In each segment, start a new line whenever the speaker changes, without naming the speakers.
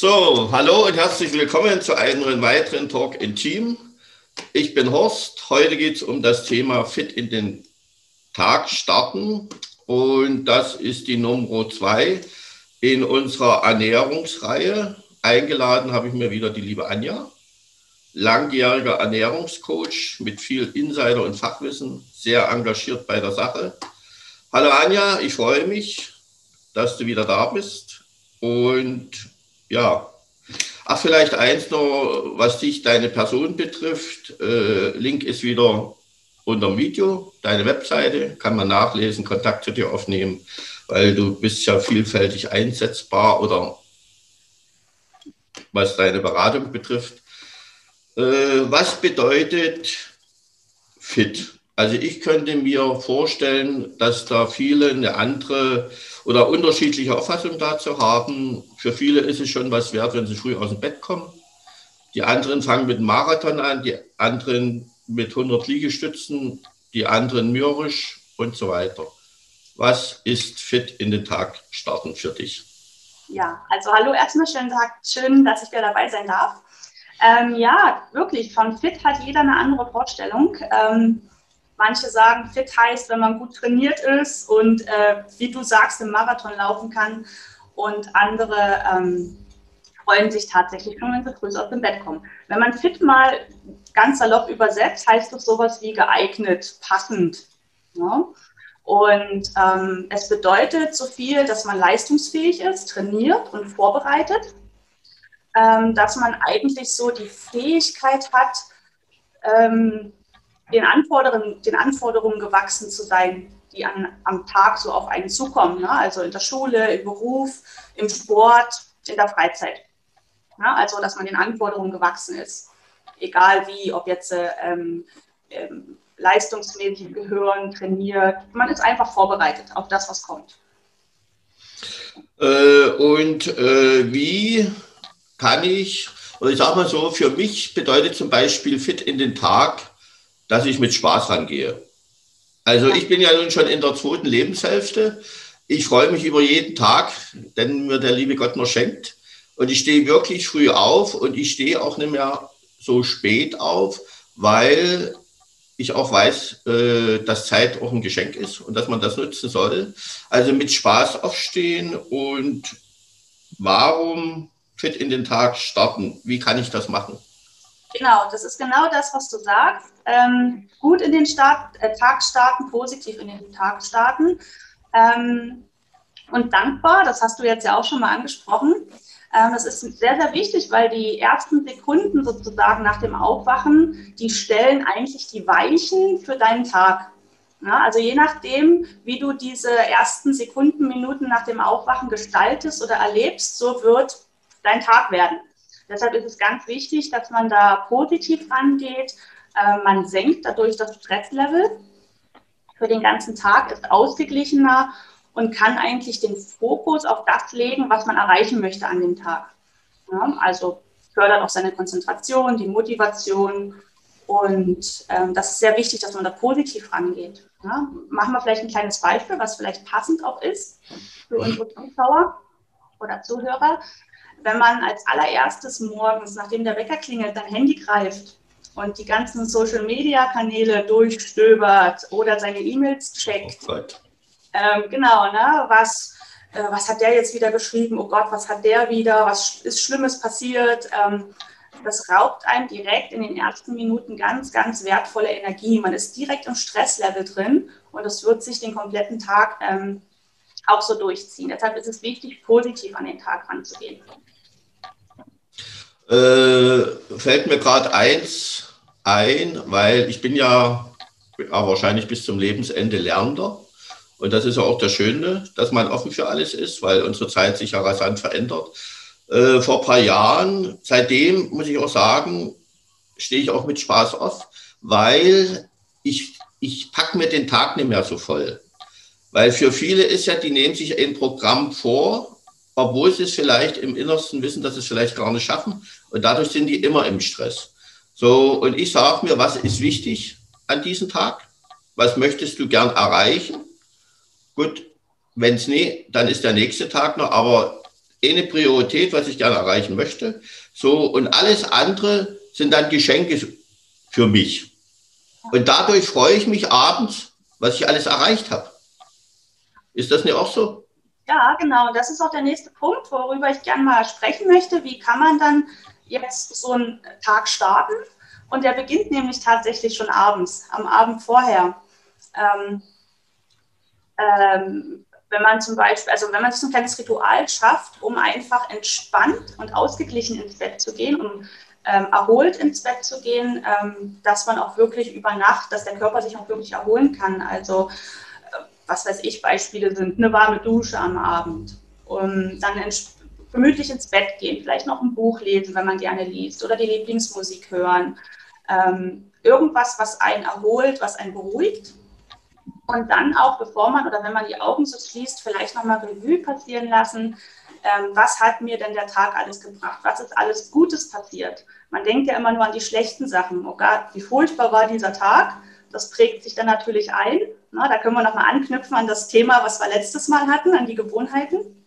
So, hallo und herzlich willkommen zu einem weiteren Talk in Team. Ich bin Horst. Heute geht es um das Thema Fit in den Tag starten. Und das ist die Nummer zwei in unserer Ernährungsreihe. Eingeladen habe ich mir wieder die liebe Anja, langjähriger Ernährungscoach mit viel Insider- und Fachwissen, sehr engagiert bei der Sache. Hallo Anja, ich freue mich, dass du wieder da bist. Und ja, ach, vielleicht eins noch, was dich, deine Person betrifft. Äh, Link ist wieder unter dem Video, deine Webseite, kann man nachlesen, Kontakt zu dir aufnehmen, weil du bist ja vielfältig einsetzbar oder was deine Beratung betrifft. Äh, was bedeutet fit? Also ich könnte mir vorstellen, dass da viele eine andere oder unterschiedliche Auffassungen dazu haben. Für viele ist es schon was wert, wenn sie früh aus dem Bett kommen. Die anderen fangen mit Marathon an, die anderen mit 100 Liegestützen, die anderen mürrisch und so weiter. Was ist fit in den Tag starten für dich?
Ja, also hallo erstmal, schönen Tag, schön, dass ich wieder dabei sein darf. Ähm, ja, wirklich, von fit hat jeder eine andere Vorstellung. Ähm, Manche sagen, fit heißt, wenn man gut trainiert ist und äh, wie du sagst, im Marathon laufen kann. Und andere ähm, freuen sich tatsächlich schon, wenn sie früh aus dem Bett kommen. Wenn man fit mal ganz salopp übersetzt, heißt das sowas wie geeignet, passend. Ja? Und ähm, es bedeutet so viel, dass man leistungsfähig ist, trainiert und vorbereitet, ähm, dass man eigentlich so die Fähigkeit hat, ähm, den Anforderungen, den Anforderungen gewachsen zu sein, die an, am Tag so auf einen zukommen. Ne? Also in der Schule, im Beruf, im Sport, in der Freizeit. Ne? Also, dass man den Anforderungen gewachsen ist. Egal wie, ob jetzt ähm, ähm, leistungsmäßig gehören, trainiert. Man ist einfach vorbereitet auf das, was kommt.
Äh, und äh, wie kann ich, oder ich sage mal so, für mich bedeutet zum Beispiel fit in den Tag, dass ich mit Spaß rangehe. Also ich bin ja nun schon in der zweiten Lebenshälfte. Ich freue mich über jeden Tag, den mir der liebe Gott noch schenkt. Und ich stehe wirklich früh auf und ich stehe auch nicht mehr so spät auf, weil ich auch weiß, äh, dass Zeit auch ein Geschenk ist und dass man das nutzen soll. Also mit Spaß aufstehen und warum fit in den Tag starten? Wie kann ich das machen?
Genau, das ist genau das, was du sagst. Ähm, gut in den Start, äh, Tag starten, positiv in den Tag starten. Ähm, und dankbar, das hast du jetzt ja auch schon mal angesprochen. Ähm, das ist sehr, sehr wichtig, weil die ersten Sekunden sozusagen nach dem Aufwachen, die stellen eigentlich die Weichen für deinen Tag. Ja, also je nachdem, wie du diese ersten Sekunden, Minuten nach dem Aufwachen gestaltest oder erlebst, so wird dein Tag werden. Deshalb ist es ganz wichtig, dass man da positiv rangeht. Äh, man senkt dadurch das Stresslevel für den ganzen Tag, ist ausgeglichener und kann eigentlich den Fokus auf das legen, was man erreichen möchte an dem Tag. Ja, also fördert auch seine Konzentration, die Motivation und ähm, das ist sehr wichtig, dass man da positiv rangeht. Ja, machen wir vielleicht ein kleines Beispiel, was vielleicht passend auch ist für unsere Zuschauer oder Zuhörer wenn man als allererstes morgens, nachdem der Wecker klingelt, sein Handy greift und die ganzen Social-Media-Kanäle durchstöbert oder seine E-Mails checkt. Oh ähm, genau, ne? Was, äh, was hat der jetzt wieder geschrieben? Oh Gott, was hat der wieder? Was ist Schlimmes passiert? Ähm, das raubt einem direkt in den ersten Minuten ganz, ganz wertvolle Energie. Man ist direkt im Stresslevel drin und es wird sich den kompletten Tag ähm, auch so durchziehen. Deshalb ist es wichtig, positiv an den Tag ranzugehen
äh, fällt mir gerade eins ein, weil ich bin ja, wahrscheinlich bis zum Lebensende Lernender. Und das ist ja auch das Schöne, dass man offen für alles ist, weil unsere Zeit sich ja rasant verändert. Äh, vor ein paar Jahren, seitdem muss ich auch sagen, stehe ich auch mit Spaß auf, weil ich, ich packe mir den Tag nicht mehr so voll. Weil für viele ist ja, die nehmen sich ein Programm vor, obwohl sie es vielleicht im Innersten wissen, dass sie es vielleicht gar nicht schaffen. Und dadurch sind die immer im Stress. So, und ich sage mir, was ist wichtig an diesem Tag? Was möchtest du gern erreichen? Gut, wenn es nie, dann ist der nächste Tag noch, aber eine Priorität, was ich gerne erreichen möchte. So, und alles andere sind dann Geschenke für mich. Und dadurch freue ich mich abends, was ich alles erreicht habe. Ist das nicht auch so?
Ja, genau. Das ist auch der nächste Punkt, worüber ich gerne mal sprechen möchte. Wie kann man dann jetzt so einen Tag starten? Und der beginnt nämlich tatsächlich schon abends, am Abend vorher. Ähm, ähm, wenn man zum Beispiel, also wenn man sich ein kleines Ritual schafft, um einfach entspannt und ausgeglichen ins Bett zu gehen, um ähm, erholt ins Bett zu gehen, ähm, dass man auch wirklich über Nacht, dass der Körper sich auch wirklich erholen kann. Also was weiß ich, Beispiele sind eine warme Dusche am Abend und dann gemütlich ins Bett gehen, vielleicht noch ein Buch lesen, wenn man gerne liest oder die Lieblingsmusik hören. Ähm, irgendwas, was einen erholt, was einen beruhigt. Und dann auch, bevor man oder wenn man die Augen so schließt, vielleicht nochmal Revue passieren lassen, ähm, was hat mir denn der Tag alles gebracht? Was ist alles Gutes passiert? Man denkt ja immer nur an die schlechten Sachen. Oh Gott, wie furchtbar war dieser Tag? Das prägt sich dann natürlich ein. Na, da können wir nochmal anknüpfen an das Thema, was wir letztes Mal hatten, an die Gewohnheiten.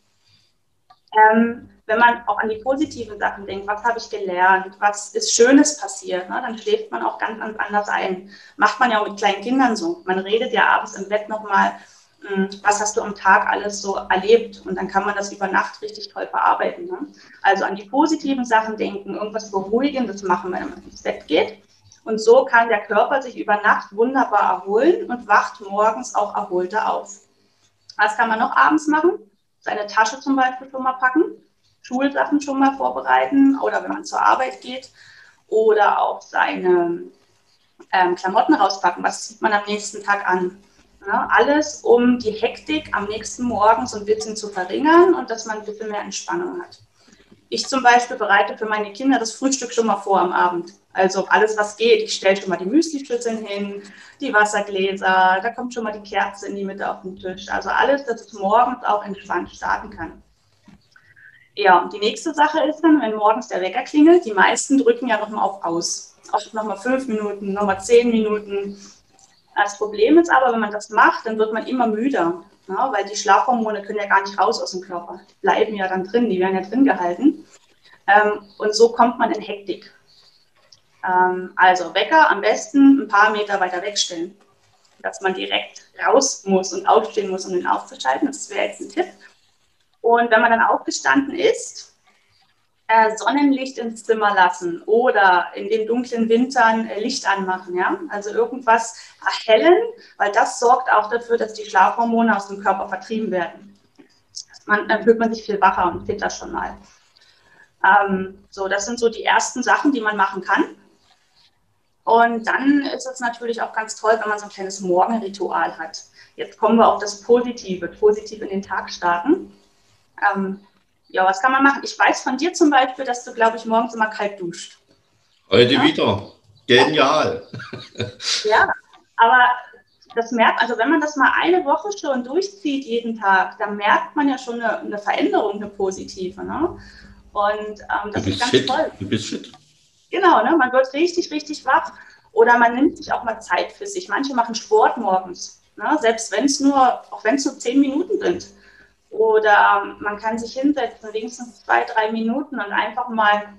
Ähm, wenn man auch an die positiven Sachen denkt, was habe ich gelernt, was ist Schönes passiert, ne, dann schläft man auch ganz, ganz anders ein. Macht man ja auch mit kleinen Kindern so. Man redet ja abends im Bett nochmal hm, was hast du am Tag alles so erlebt? Und dann kann man das über Nacht richtig toll verarbeiten. Ne? Also an die positiven Sachen denken, irgendwas Beruhigendes machen, wenn man ins Bett geht. Und so kann der Körper sich über Nacht wunderbar erholen und wacht morgens auch erholter auf. Was kann man noch abends machen? Seine Tasche zum Beispiel schon mal packen, Schulsachen schon mal vorbereiten oder wenn man zur Arbeit geht oder auch seine ähm, Klamotten rauspacken. Was zieht man am nächsten Tag an? Ja, alles, um die Hektik am nächsten Morgen so ein bisschen zu verringern und dass man ein bisschen mehr Entspannung hat. Ich zum Beispiel bereite für meine Kinder das Frühstück schon mal vor am Abend. Also alles, was geht. Ich stelle schon mal die Müslischüsseln hin, die Wassergläser, da kommt schon mal die Kerze in die Mitte auf den Tisch. Also alles, dass es morgens auch entspannt starten kann. Ja, und die nächste Sache ist dann, wenn morgens der Wecker klingelt, die meisten drücken ja nochmal auf Aus. Auch nochmal fünf Minuten, nochmal zehn Minuten. Das Problem ist aber, wenn man das macht, dann wird man immer müder, ne? weil die Schlafhormone können ja gar nicht raus aus dem Körper, die bleiben ja dann drin, die werden ja drin gehalten. Ähm, und so kommt man in Hektik. Ähm, also Wecker am besten ein paar Meter weiter wegstellen, dass man direkt raus muss und aufstehen muss, um den aufzuschalten. Das wäre jetzt ein Tipp. Und wenn man dann aufgestanden ist, äh, Sonnenlicht ins Zimmer lassen oder in den dunklen Wintern äh, Licht anmachen, ja. Also irgendwas erhellen, weil das sorgt auch dafür, dass die Schlafhormone aus dem Körper vertrieben werden. Man, dann fühlt man sich viel wacher und das schon mal. Ähm, so, das sind so die ersten Sachen, die man machen kann. Und dann ist es natürlich auch ganz toll, wenn man so ein kleines Morgenritual hat. Jetzt kommen wir auf das Positive, positiv in den Tag starten. Ähm, ja, was kann man machen? Ich weiß von dir zum Beispiel, dass du, glaube ich, morgens immer kalt duscht.
Heute ja? wieder. Genial.
Ja, aber das merkt, also wenn man das mal eine Woche schon durchzieht, jeden Tag, dann merkt man ja schon eine, eine Veränderung, eine positive. Ne? Und ähm, das ist ganz
fit.
toll.
Du bist fit.
Genau, ne? man wird richtig, richtig wach. Oder man nimmt sich auch mal Zeit für sich. Manche machen Sport morgens, ne? selbst wenn es nur, auch wenn es nur zehn Minuten sind. Oder man kann sich hinsetzen, wenigstens zwei, drei Minuten und einfach mal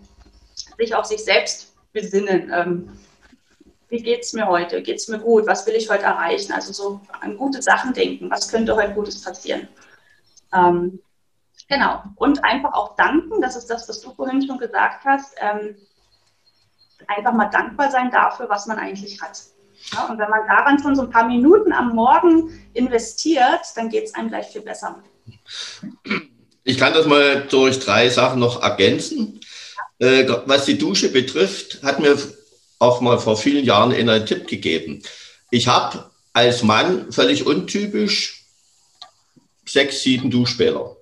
sich auf sich selbst besinnen. Ähm, wie geht es mir heute? Geht es mir gut? Was will ich heute erreichen? Also so an gute Sachen denken. Was könnte heute Gutes passieren? Ähm, genau. Und einfach auch danken. Das ist das, was du vorhin schon gesagt hast. Ähm, einfach mal dankbar sein dafür, was man eigentlich hat. Ja, und wenn man daran schon so ein paar Minuten am Morgen investiert, dann geht es einem gleich viel besser.
Ich kann das mal durch drei Sachen noch ergänzen. Äh, was die Dusche betrifft, hat mir auch mal vor vielen Jahren einen Tipp gegeben. Ich habe als Mann völlig untypisch sechs, sieben Duschbäder.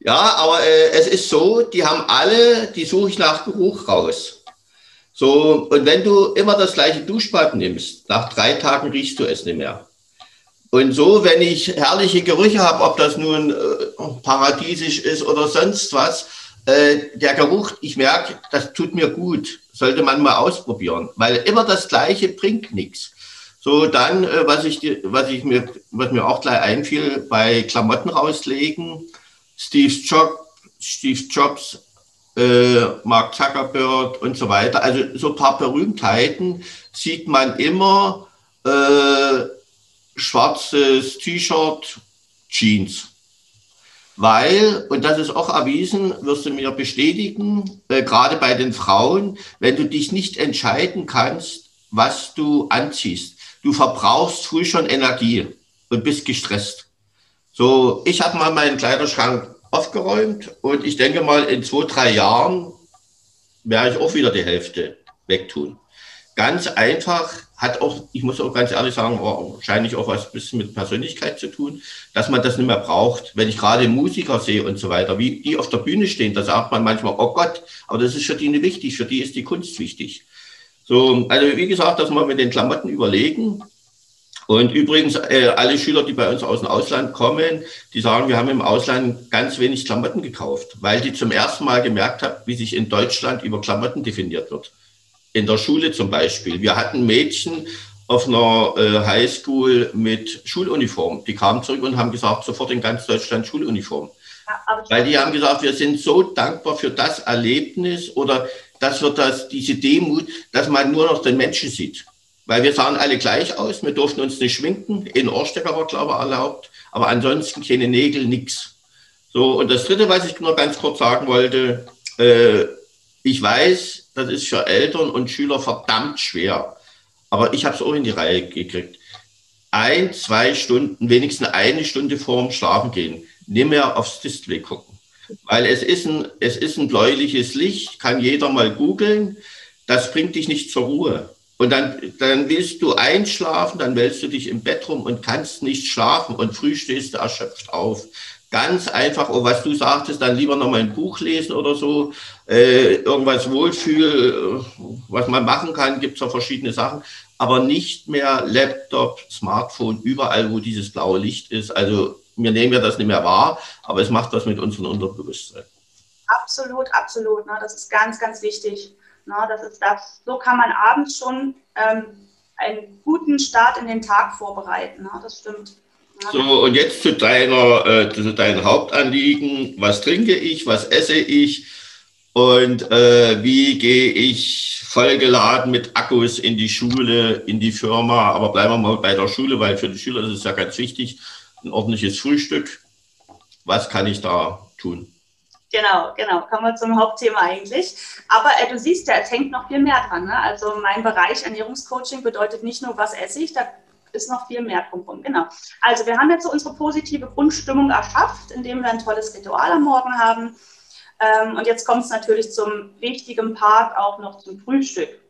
Ja, aber äh, es ist so, die haben alle, die suche ich nach Geruch raus. So, und wenn du immer das gleiche Duschbad nimmst, nach drei Tagen riechst du es nicht mehr. Und so, wenn ich herrliche Gerüche habe, ob das nun äh, paradiesisch ist oder sonst was, äh, der Geruch, ich merke, das tut mir gut. Sollte man mal ausprobieren, weil immer das Gleiche bringt nichts. So, dann, äh, was, ich, was, ich mir, was mir auch gleich einfiel, bei Klamotten rauslegen, Steve Jobs, Steve Jobs äh, Mark Zuckerberg und so weiter. Also so ein paar Berühmtheiten sieht man immer äh, schwarzes T-Shirt, Jeans. Weil, und das ist auch erwiesen, wirst du mir bestätigen, äh, gerade bei den Frauen, wenn du dich nicht entscheiden kannst, was du anziehst, du verbrauchst früh schon Energie und bist gestresst. So, ich habe mal meinen Kleiderschrank aufgeräumt und ich denke mal, in zwei, drei Jahren werde ich auch wieder die Hälfte wegtun. Ganz einfach hat auch, ich muss auch ganz ehrlich sagen, wahrscheinlich auch was bisschen mit Persönlichkeit zu tun, dass man das nicht mehr braucht. Wenn ich gerade Musiker sehe und so weiter, wie die auf der Bühne stehen, da sagt man manchmal, oh Gott, aber das ist für die nicht wichtig, für die ist die Kunst wichtig. So, also wie gesagt, dass wir mit den Klamotten überlegen, und übrigens, äh, alle Schüler, die bei uns aus dem Ausland kommen, die sagen, wir haben im Ausland ganz wenig Klamotten gekauft, weil die zum ersten Mal gemerkt haben, wie sich in Deutschland über Klamotten definiert wird. In der Schule zum Beispiel. Wir hatten Mädchen auf einer äh, Highschool mit Schuluniform. Die kamen zurück und haben gesagt, sofort in ganz Deutschland Schuluniform. Ja, weil die haben gesagt, wir sind so dankbar für das Erlebnis oder das wird das, diese Demut, dass man nur noch den Menschen sieht. Weil wir sahen alle gleich aus, wir durften uns nicht schminken, in Ohrstecker war glaube ich erlaubt, aber ansonsten keine Nägel, nichts. So, und das Dritte, was ich noch ganz kurz sagen wollte, äh, ich weiß, das ist für Eltern und Schüler verdammt schwer, aber ich habe es auch in die Reihe gekriegt. Ein, zwei Stunden, wenigstens eine Stunde vorm Schlafen gehen, nicht mehr aufs Display gucken. Weil es ist ein, es ist ein bläuliches Licht, kann jeder mal googeln, das bringt dich nicht zur Ruhe. Und dann, dann willst du einschlafen, dann wälzt du dich im Bett rum und kannst nicht schlafen und früh stehst du erschöpft auf. Ganz einfach, oh, was du sagtest, dann lieber noch mal ein Buch lesen oder so, äh, irgendwas Wohlfühl, was man machen kann, gibt es ja verschiedene Sachen, aber nicht mehr Laptop, Smartphone, überall, wo dieses blaue Licht ist. Also wir nehmen ja das nicht mehr wahr, aber es macht das mit unserem Unterbewusstsein.
Absolut, absolut. Ne? Das ist ganz, ganz wichtig. Na, das ist das. So kann man abends schon ähm, einen guten Start in den Tag vorbereiten. Na, das stimmt.
Ja. So, und jetzt zu deiner, äh, zu deinem Hauptanliegen. Was trinke ich? Was esse ich? Und äh, wie gehe ich vollgeladen mit Akkus in die Schule, in die Firma? Aber bleiben wir mal bei der Schule, weil für die Schüler ist es ja ganz wichtig. Ein ordentliches Frühstück. Was kann ich da tun?
Genau, genau. Kommen wir zum Hauptthema eigentlich. Aber äh, du siehst ja, es hängt noch viel mehr dran. Ne? Also mein Bereich Ernährungscoaching bedeutet nicht nur, was esse ich, da ist noch viel mehr drumherum. Genau. Also wir haben jetzt so unsere positive Grundstimmung erschafft, indem wir ein tolles Ritual am Morgen haben. Ähm, und jetzt kommt es natürlich zum wichtigen Part auch noch zum Frühstück.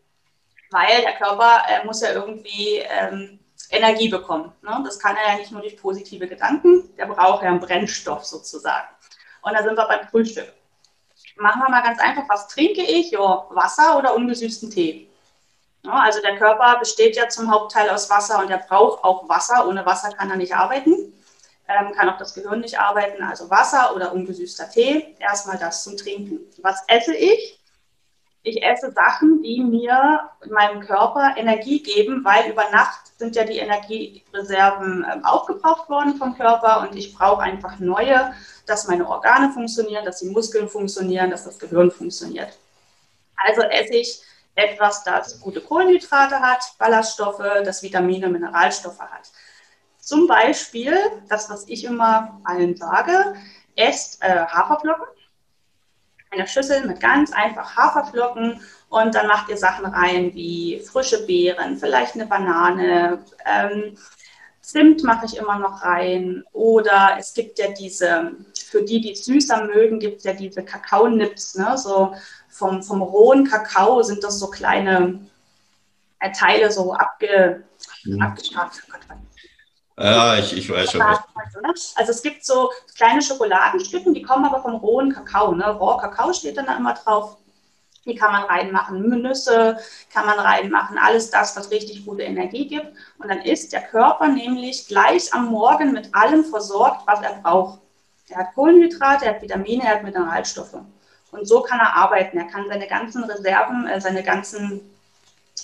Weil der Körper äh, muss ja irgendwie ähm, Energie bekommen. Ne? Das kann er ja nicht nur durch positive Gedanken, der braucht ja einen Brennstoff sozusagen. Und da sind wir beim Frühstück. Machen wir mal ganz einfach, was trinke ich? Ja, Wasser oder ungesüßten Tee? Ja, also der Körper besteht ja zum Hauptteil aus Wasser und er braucht auch Wasser. Ohne Wasser kann er nicht arbeiten, ähm, kann auch das Gehirn nicht arbeiten. Also Wasser oder ungesüßter Tee, erstmal das zum Trinken. Was esse ich? Ich esse Sachen, die mir meinem Körper Energie geben, weil über Nacht sind ja die Energiereserven äh, aufgebraucht worden vom Körper und ich brauche einfach neue dass meine Organe funktionieren, dass die Muskeln funktionieren, dass das Gehirn funktioniert. Also esse ich etwas, das gute Kohlenhydrate hat, Ballaststoffe, das Vitamine, Mineralstoffe hat. Zum Beispiel, das, was ich immer allen sage, esst äh, Haferflocken. Eine Schüssel mit ganz einfach Haferflocken und dann macht ihr Sachen rein wie frische Beeren, vielleicht eine Banane, ähm, Zimt mache ich immer noch rein. Oder es gibt ja diese, für die, die es süßer mögen, gibt es ja diese Kakaonips. Ne? So vom, vom rohen Kakao sind das so kleine äh, Teile, so abge, mhm. abgestrahlt.
Ja, ich, ich weiß schon.
Also es gibt so kleine Schokoladenstücken, die kommen aber vom rohen Kakao. Ne? Roher Kakao steht dann da immer drauf. Die kann man reinmachen. Nüsse kann man reinmachen. Alles das, was richtig gute Energie gibt. Und dann ist der Körper nämlich gleich am Morgen mit allem versorgt, was er braucht. Er hat Kohlenhydrate, er hat Vitamine, er hat Mineralstoffe. Und so kann er arbeiten. Er kann seine ganzen Reserven, äh, seine ganzen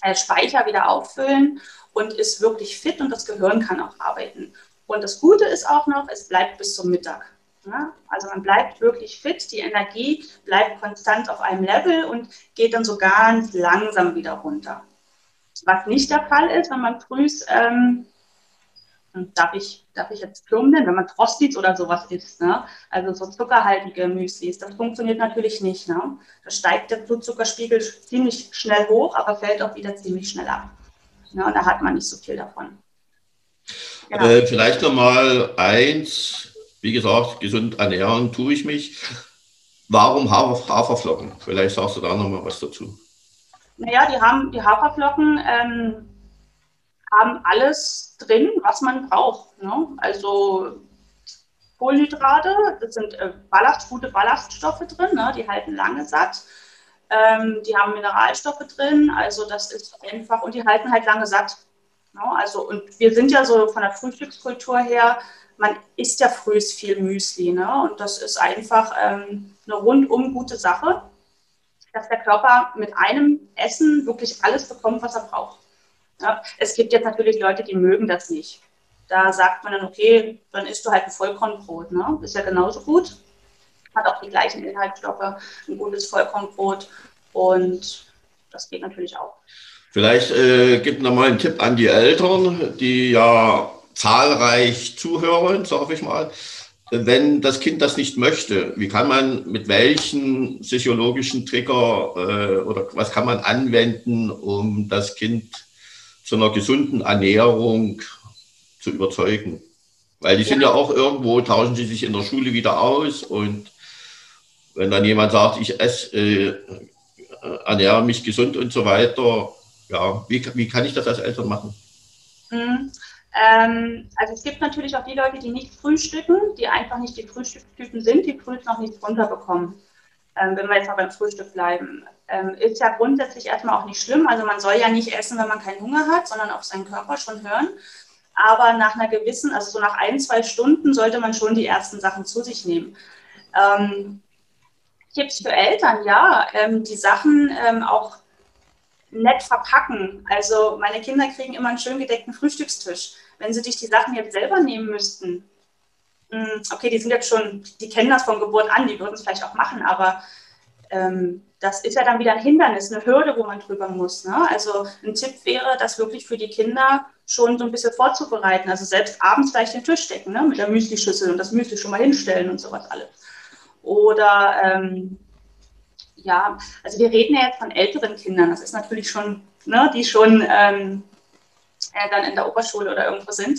äh, Speicher wieder auffüllen und ist wirklich fit und das Gehirn kann auch arbeiten. Und das Gute ist auch noch, es bleibt bis zum Mittag. Ja, also man bleibt wirklich fit, die Energie bleibt konstant auf einem Level und geht dann so ganz langsam wieder runter. Was nicht der Fall ist, wenn man früh, ähm, darf, ich, darf ich jetzt Klum nennen, wenn man Frosties oder sowas isst, ne? also so zuckerhaltige Müslis, das funktioniert natürlich nicht. Ne? Da steigt der Blutzuckerspiegel ziemlich schnell hoch, aber fällt auch wieder ziemlich schnell ab. Ne? Und da hat man nicht so viel davon.
Genau. Äh, vielleicht nochmal eins, wie gesagt, gesund ernähren tue ich mich. Warum Haferflocken? Vielleicht sagst du da nochmal was dazu.
Naja, die haben die Haferflocken ähm, haben alles drin, was man braucht. Ne? Also Kohlenhydrate, das sind äh, Ballast, gute Ballaststoffe drin, ne? die halten lange satt. Ähm, die haben Mineralstoffe drin, also das ist einfach, und die halten halt lange satt. Ne? Also, und wir sind ja so von der Frühstückskultur her, man isst ja frühst viel Müsli. Ne? Und das ist einfach ähm, eine rundum gute Sache, dass der Körper mit einem Essen wirklich alles bekommt, was er braucht. Ja? Es gibt jetzt natürlich Leute, die mögen das nicht. Da sagt man dann, okay, dann isst du halt ein Vollkornbrot. Ne? Ist ja genauso gut. Hat auch die gleichen Inhaltsstoffe, ein gutes Vollkornbrot. Und das geht natürlich auch.
Vielleicht äh, gibt noch mal einen Tipp an die Eltern, die ja zahlreich zuhören, sage ich mal. Wenn das Kind das nicht möchte, wie kann man mit welchen psychologischen Trigger äh, oder was kann man anwenden, um das Kind zu einer gesunden Ernährung zu überzeugen? Weil die sind ja, ja auch irgendwo, tauschen sie sich in der Schule wieder aus und wenn dann jemand sagt, ich esse, äh, ernähre mich gesund und so weiter, ja, wie, wie kann ich das als Eltern machen?
Mhm. Ähm, also es gibt natürlich auch die Leute, die nicht frühstücken, die einfach nicht die Frühstückstypen sind, die früh noch nichts runterbekommen. Ähm, wenn wir jetzt mal beim Frühstück bleiben. Ähm, ist ja grundsätzlich erstmal auch nicht schlimm. Also man soll ja nicht essen, wenn man keinen Hunger hat, sondern auf seinen Körper schon hören. Aber nach einer gewissen, also so nach ein, zwei Stunden sollte man schon die ersten Sachen zu sich nehmen. Ähm, Tipps für Eltern, ja, ähm, die Sachen ähm, auch nett verpacken. Also meine Kinder kriegen immer einen schön gedeckten Frühstückstisch. Wenn sie dich die Sachen jetzt selber nehmen müssten, hm, okay, die sind jetzt schon, die kennen das von Geburt an, die würden es vielleicht auch machen, aber ähm, das ist ja dann wieder ein Hindernis, eine Hürde, wo man drüber muss. Ne? Also ein Tipp wäre, das wirklich für die Kinder schon so ein bisschen vorzubereiten. Also selbst abends gleich den Tisch decken ne? mit der Müslischüssel und das Müsli schon mal hinstellen und sowas alles. Oder ähm, ja, also wir reden ja jetzt von älteren Kindern. Das ist natürlich schon, ne, die schon ähm, äh, dann in der Oberschule oder irgendwo sind.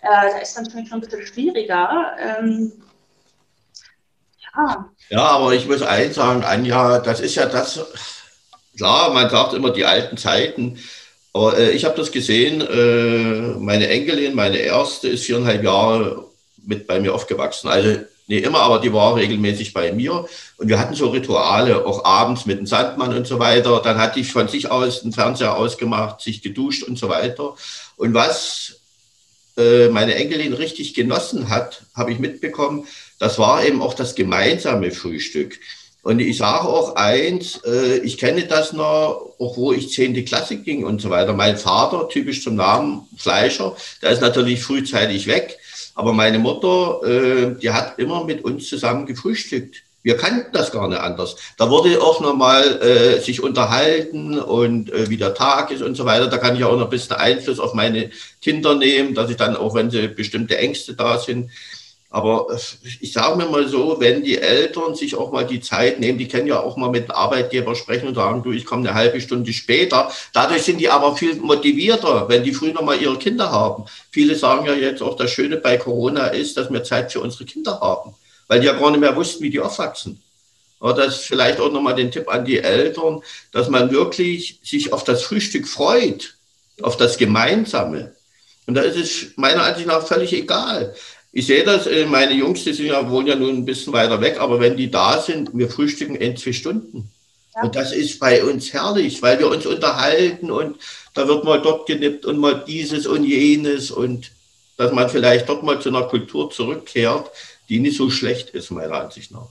Äh, da ist dann natürlich schon ein bisschen schwieriger. Ähm,
ja. ja, aber ich muss eins sagen, Anja, das ist ja das, klar, man sagt immer die alten Zeiten. Aber äh, ich habe das gesehen, äh, meine Enkelin, meine erste, ist viereinhalb Jahre mit bei mir aufgewachsen. Also Nee, immer, aber die war regelmäßig bei mir. Und wir hatten so Rituale, auch abends mit dem Sandmann und so weiter. Dann hatte ich von sich aus den Fernseher ausgemacht, sich geduscht und so weiter. Und was äh, meine Enkelin richtig genossen hat, habe ich mitbekommen, das war eben auch das gemeinsame Frühstück. Und ich sage auch eins, äh, ich kenne das noch, auch wo ich zehnte Klasse ging und so weiter. Mein Vater, typisch zum Namen Fleischer, der ist natürlich frühzeitig weg. Aber meine Mutter, äh, die hat immer mit uns zusammen gefrühstückt. Wir kannten das gar nicht anders. Da wurde auch nochmal äh, sich unterhalten und äh, wie der Tag ist und so weiter. Da kann ich auch noch ein bisschen Einfluss auf meine Kinder nehmen, dass ich dann, auch wenn sie bestimmte Ängste da sind, aber ich sage mir mal so, wenn die Eltern sich auch mal die Zeit nehmen, die können ja auch mal mit dem Arbeitgeber sprechen und sagen, du, ich komme eine halbe Stunde später. Dadurch sind die aber viel motivierter, wenn die früh noch mal ihre Kinder haben. Viele sagen ja jetzt auch, das Schöne bei Corona ist, dass wir Zeit für unsere Kinder haben, weil die ja gar nicht mehr wussten, wie die aufwachsen. Aber das ist vielleicht auch nochmal den Tipp an die Eltern, dass man wirklich sich auf das Frühstück freut, auf das Gemeinsame Und da ist es meiner Ansicht nach völlig egal. Ich sehe das, äh, meine Jungs, die sind ja, wohnen ja nun ein bisschen weiter weg, aber wenn die da sind, wir frühstücken in zwei Stunden. Ja. Und das ist bei uns herrlich, weil wir uns unterhalten und da wird mal dort genippt und mal dieses und jenes und dass man vielleicht dort mal zu einer Kultur zurückkehrt, die nicht so schlecht ist, meiner Ansicht nach.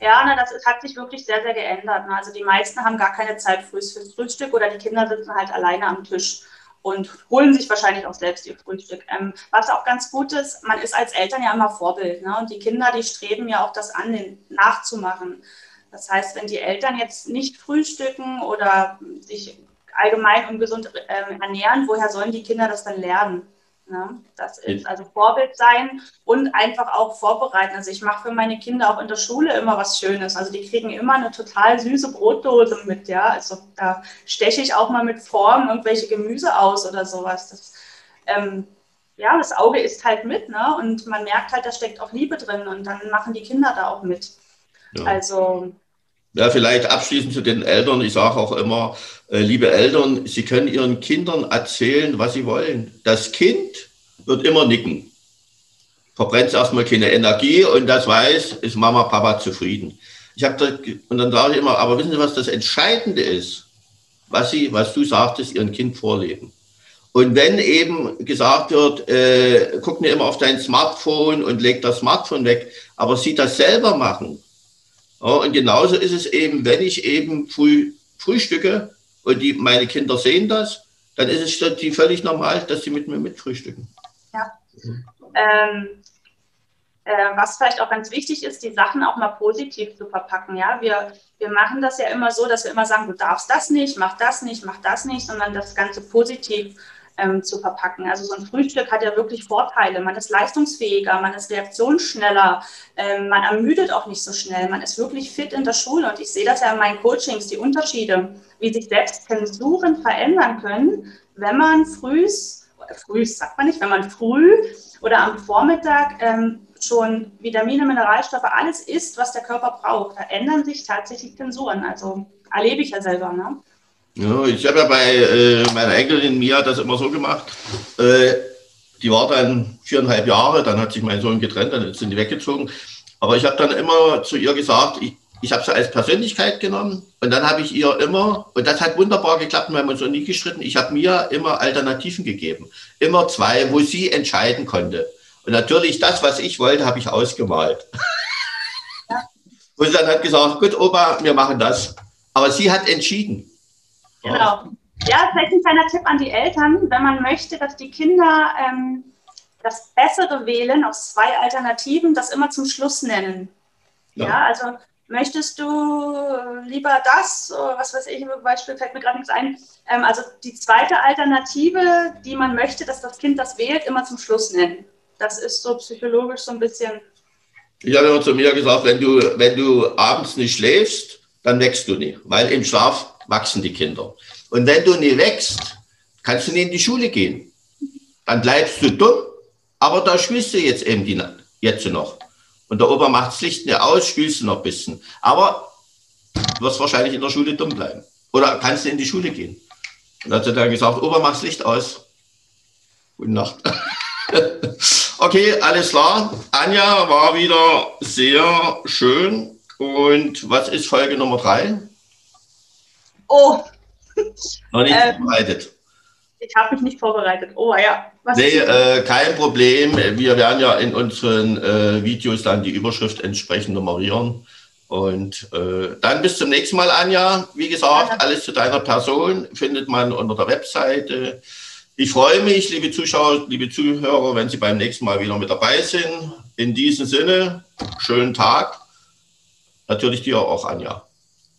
Ja, na, das hat sich wirklich sehr, sehr geändert. Ne? Also die meisten haben gar keine Zeit fürs Frühstück oder die Kinder sitzen halt alleine am Tisch und holen sich wahrscheinlich auch selbst ihr Frühstück. Ähm, was auch ganz gut ist, man ist als Eltern ja immer Vorbild. Ne? Und die Kinder, die streben ja auch das an, den nachzumachen. Das heißt, wenn die Eltern jetzt nicht frühstücken oder sich allgemein ungesund äh, ernähren, woher sollen die Kinder das dann lernen? Ne? Das ist also Vorbild sein und einfach auch vorbereiten. Also ich mache für meine Kinder auch in der Schule immer was Schönes. Also die kriegen immer eine total süße Brotdose mit, ja. Also da steche ich auch mal mit Form irgendwelche Gemüse aus oder sowas. Das, ähm, ja, das Auge ist halt mit, ne? Und man merkt halt, da steckt auch Liebe drin und dann machen die Kinder da auch mit. Ja. Also
ja, vielleicht abschließend zu den Eltern. Ich sage auch immer, äh, liebe Eltern, Sie können Ihren Kindern erzählen, was Sie wollen. Das Kind wird immer nicken. Verbrennt erstmal keine Energie und das weiß, ist Mama, Papa zufrieden. Ich habe da, und dann sage ich immer, aber wissen Sie, was das Entscheidende ist? Was Sie, was du sagtest, Ihren Kind vorleben. Und wenn eben gesagt wird, äh, guck nicht immer auf dein Smartphone und leg das Smartphone weg, aber sie das selber machen, ja, und genauso ist es eben, wenn ich eben früh frühstücke und die, meine Kinder sehen das, dann ist es für die völlig normal, dass sie mit mir mitfrühstücken.
Ja. Ähm, äh, was vielleicht auch ganz wichtig ist, die Sachen auch mal positiv zu verpacken. Ja, wir, wir machen das ja immer so, dass wir immer sagen, du darfst das nicht, mach das nicht, mach das nicht, sondern das Ganze positiv ähm, zu verpacken. Also so ein Frühstück hat ja wirklich Vorteile. Man ist leistungsfähiger, man ist reaktionsschneller, ähm, man ermüdet auch nicht so schnell, man ist wirklich fit in der Schule. Und ich sehe das ja in meinen Coachings, die Unterschiede, wie sich selbst Zensuren verändern können, wenn man frühs, frühs sagt man nicht, wenn man früh oder am Vormittag ähm, schon Vitamine, Mineralstoffe, alles isst, was der Körper braucht. Da ändern sich tatsächlich Zensuren. Also erlebe ich ja selber. Ne?
Ja, ich habe ja bei äh, meiner Enkelin Mia das immer so gemacht. Äh, die war dann viereinhalb Jahre, dann hat sich mein Sohn getrennt, dann sind die weggezogen. Aber ich habe dann immer zu ihr gesagt, ich, ich habe sie als Persönlichkeit genommen und dann habe ich ihr immer, und das hat wunderbar geklappt, wir haben uns noch nie gestritten, ich habe mir immer Alternativen gegeben. Immer zwei, wo sie entscheiden konnte. Und natürlich das, was ich wollte, habe ich ausgemalt. Ja. Und dann hat gesagt, gut, Opa, wir machen das. Aber sie hat entschieden.
Genau. Ja, vielleicht ein kleiner Tipp an die Eltern, wenn man möchte, dass die Kinder ähm, das Bessere wählen aus zwei Alternativen, das immer zum Schluss nennen. Ja, ja also möchtest du lieber das, was weiß ich, Beispiel fällt mir gerade nichts ein. Ähm, also die zweite Alternative, die man möchte, dass das Kind das wählt, immer zum Schluss nennen. Das ist so psychologisch so ein bisschen.
Ich habe immer zu mir gesagt, wenn du, wenn du abends nicht schläfst, dann wächst du nicht, weil im Schlaf wachsen die Kinder. Und wenn du nie wächst, kannst du nicht in die Schule gehen. Dann bleibst du dumm, aber da spielst du jetzt eben die, jetzt noch. Und der Opa macht das Licht nicht aus, spielst du noch ein bisschen. Aber du wirst wahrscheinlich in der Schule dumm bleiben. Oder kannst du in die Schule gehen. Und dann hat er dann gesagt, Opa, mach das Licht aus. Gute Nacht. okay, alles klar. Anja war wieder sehr schön. Und was ist Folge Nummer drei?
Oh.
Noch nicht ähm, vorbereitet.
Ich habe mich nicht vorbereitet. Oh ja.
Was nee, äh, kein Problem. Wir werden ja in unseren äh, Videos dann die Überschrift entsprechend nummerieren. Und äh, dann bis zum nächsten Mal, Anja. Wie gesagt, ja. alles zu deiner Person findet man unter der Webseite. Ich freue mich, liebe Zuschauer, liebe Zuhörer, wenn Sie beim nächsten Mal wieder mit dabei sind. In diesem Sinne, schönen Tag. Natürlich dir auch, Anja.